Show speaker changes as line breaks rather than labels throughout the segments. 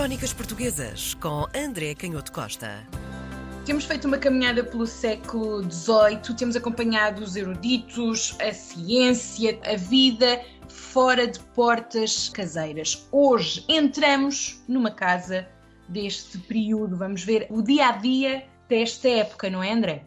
Crónicas Portuguesas com André Canhoto Costa.
Temos feito uma caminhada pelo século XVIII, temos acompanhado os eruditos, a ciência, a vida fora de portas caseiras. Hoje entramos numa casa deste período, vamos ver o dia a dia desta época, não é, André?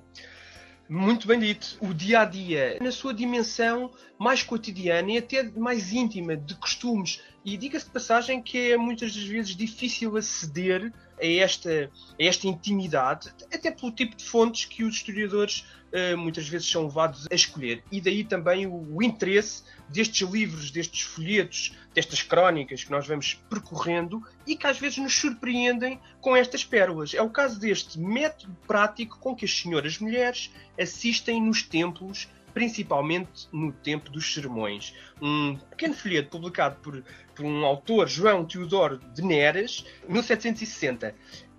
Muito bem dito. O dia a dia, na sua dimensão mais cotidiana e até mais íntima, de costumes. E diga-se de passagem que é muitas das vezes difícil aceder a esta, a esta intimidade, até pelo tipo de fontes que os historiadores uh, muitas vezes são levados a escolher. E daí também o, o interesse destes livros, destes folhetos, destas crónicas que nós vamos percorrendo e que às vezes nos surpreendem com estas pérolas. É o caso deste método prático com que as senhoras mulheres assistem nos templos principalmente no tempo dos sermões. Um pequeno folheto publicado por, por um autor, João Teodoro de Neres, 1760.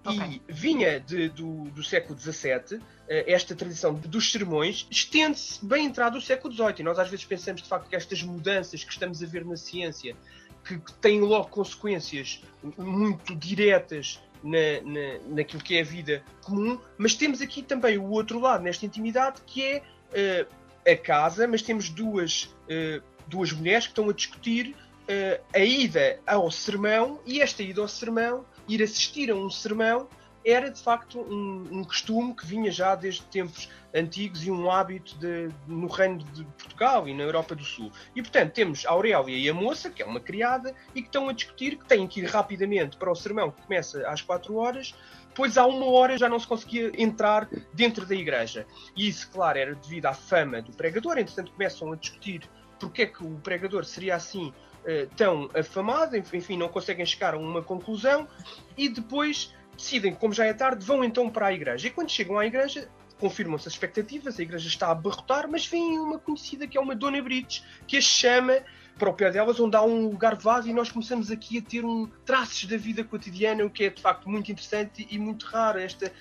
Okay. E vinha de, do, do século XVII, eh, esta tradição dos sermões, estende-se bem entrado o século XVIII. E nós às vezes pensamos, de facto, que estas mudanças que estamos a ver na ciência, que, que têm logo consequências muito diretas na, na, naquilo que é a vida comum, mas temos aqui também o outro lado, nesta intimidade, que é uh, a casa, mas temos duas, uh, duas mulheres que estão a discutir uh, a ida ao sermão, e esta ida ao sermão ir assistir a um sermão era de facto um, um, costume que vinha já desde tempos antigos e um hábito de, no reino de Portugal e na Europa do Sul. E portanto temos a Aurélia e a moça, que é uma criada, e que estão a discutir que têm que ir rapidamente para o sermão que começa às 4 horas, pois há uma hora já não se conseguia entrar dentro da igreja. E isso, claro, era devido à fama do pregador, entretanto começam a discutir porque é que o pregador seria assim uh, tão afamado, enfim, não conseguem chegar a uma conclusão e depois decidem, como já é tarde, vão então para a igreja. E quando chegam à igreja, confirmam-se as expectativas, a igreja está a abarrotar, mas vem uma conhecida que é uma Dona Brites, que as chama para o pé delas, onde há um lugar vago e nós começamos aqui a ter um traços da vida cotidiana, o que é de facto muito interessante e muito raro. Esta,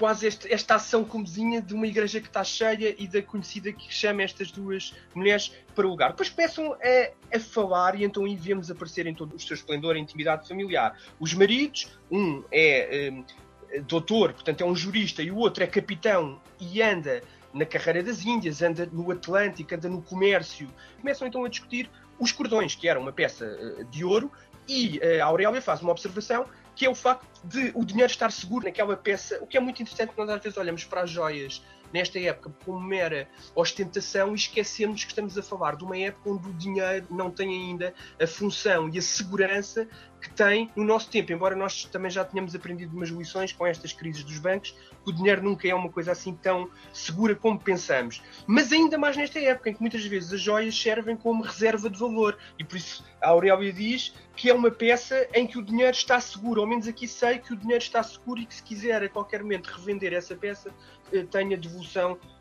quase este, esta ação comezinha de uma igreja que está cheia e da conhecida que chama estas duas mulheres para o lugar. Depois começam a, a falar e então aí vemos aparecer em todo o seu esplendor a intimidade familiar. Os maridos, um é um, doutor, portanto é um jurista, e o outro é capitão e anda na carreira das Índias, anda no Atlântico, anda no comércio. Começam então a discutir os cordões, que era uma peça eh, de ouro, e eh, a Aurélia faz uma observação que é o facto de o dinheiro estar seguro naquela peça, o que é muito interessante, nós às vezes olhamos para as joias nesta época como mera ostentação e esquecemos que estamos a falar de uma época onde o dinheiro não tem ainda a função e a segurança que tem no nosso tempo, embora nós também já tenhamos aprendido umas lições com estas crises dos bancos, que o dinheiro nunca é uma coisa assim tão segura como pensamos. Mas ainda mais nesta época, em que muitas vezes as joias servem como reserva de valor, e por isso a Aurélia diz que é uma peça em que o dinheiro está seguro, ao menos aqui sei que o dinheiro está seguro e que se quiser a qualquer momento revender essa peça, eh, tenha devolução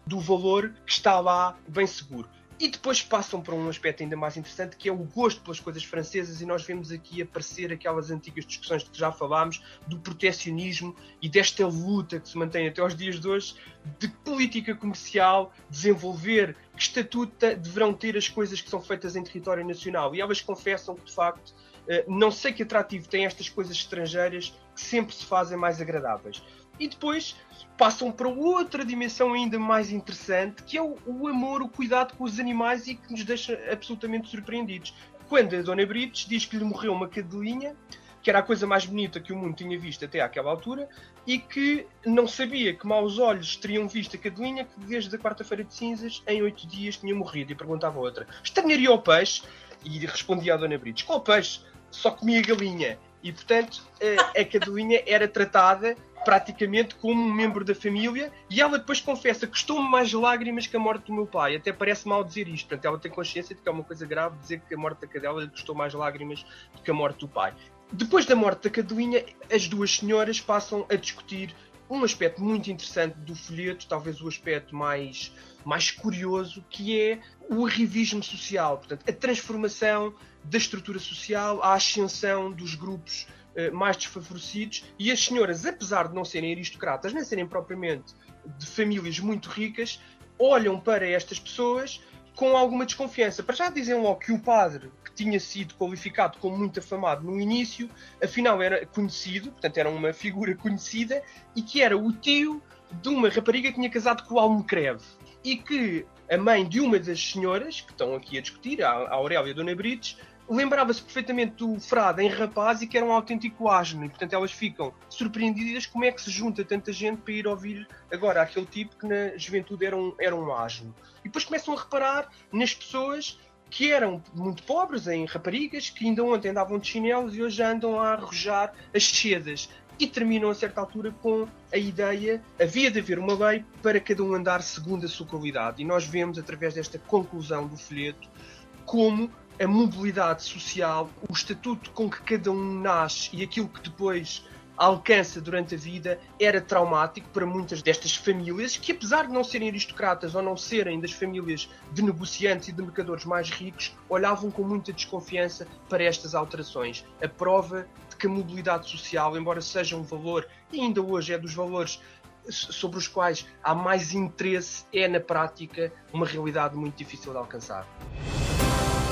do valor que está lá bem seguro. E depois passam para um aspecto ainda mais interessante, que é o gosto pelas coisas francesas, e nós vemos aqui aparecer aquelas antigas discussões de que já falámos, do protecionismo e desta luta que se mantém até aos dias de hoje, de política comercial, desenvolver que estatuto deverão ter as coisas que são feitas em território nacional. E elas confessam que, de facto, eh, não sei que atrativo tem estas coisas estrangeiras que sempre se fazem mais agradáveis. E depois passam para outra dimensão ainda mais interessante, que é o, o, amor, o cuidado com os animais e que nos deixa absolutamente surpreendidos. Quando a Dona Brites diz que lhe morreu uma cadelinha, que era a coisa mais bonita que o mundo tinha visto até àquela altura, e que não sabia que maus olhos teriam visto a cadelinha que desde a quarta-feira de cinzas, em oito dias, tinha morrido. E perguntava a outra, estranharia o peixe? E respondia a Dona Brites, qual peixe? Só comia galinha. E, portanto, a, a cadelinha era tratada praticamente como um membro da família e ela depois confessa que custou-me mais lágrimas que a morte do meu pai. Até parece mal dizer isto, portanto, ela tem consciência de que é uma coisa grave dizer que a morte da cadela custou mais lágrimas do que a morte do pai. Depois da morte da cadelinha, as duas senhoras passam a discutir um aspecto muito interessante do folheto, talvez o aspecto mais, mais curioso, que é o arrivismo social, portanto, a transformação da estrutura social, a ascensão dos grupos eh, mais desfavorecidos. E as senhoras, apesar de não serem aristocratas, nem serem propriamente de famílias muito ricas, olham para estas pessoas com alguma desconfiança. Para já dizem logo que o padre, que tinha sido qualificado como muito afamado no início, afinal era conhecido, portanto era uma figura conhecida, e que era o tio de uma rapariga que tinha casado com o Almecreve. E que a mãe de uma das senhoras, que estão aqui a discutir, a Aurélia Dona Brites, lembrava-se perfeitamente do frade em rapaz e que era um autêntico asno. E, portanto, elas ficam surpreendidas como é que se junta tanta gente para ir ouvir agora aquele tipo que na juventude era um, era um asno. E depois começam a reparar nas pessoas que eram muito pobres, em raparigas, que ainda ontem andavam de chinelos e hoje andam a arrojar as sedas. E terminam a certa altura com a ideia, havia de haver uma lei para cada um andar segundo a sua qualidade. E nós vemos, através desta conclusão do folheto, como a mobilidade social, o estatuto com que cada um nasce e aquilo que depois alcança durante a vida era traumático para muitas destas famílias que, apesar de não serem aristocratas ou não serem das famílias de negociantes e de mercadores mais ricos, olhavam com muita desconfiança para estas alterações. A prova de que a mobilidade social, embora seja um valor, e ainda hoje é dos valores sobre os quais há mais interesse, é na prática uma realidade muito difícil de alcançar.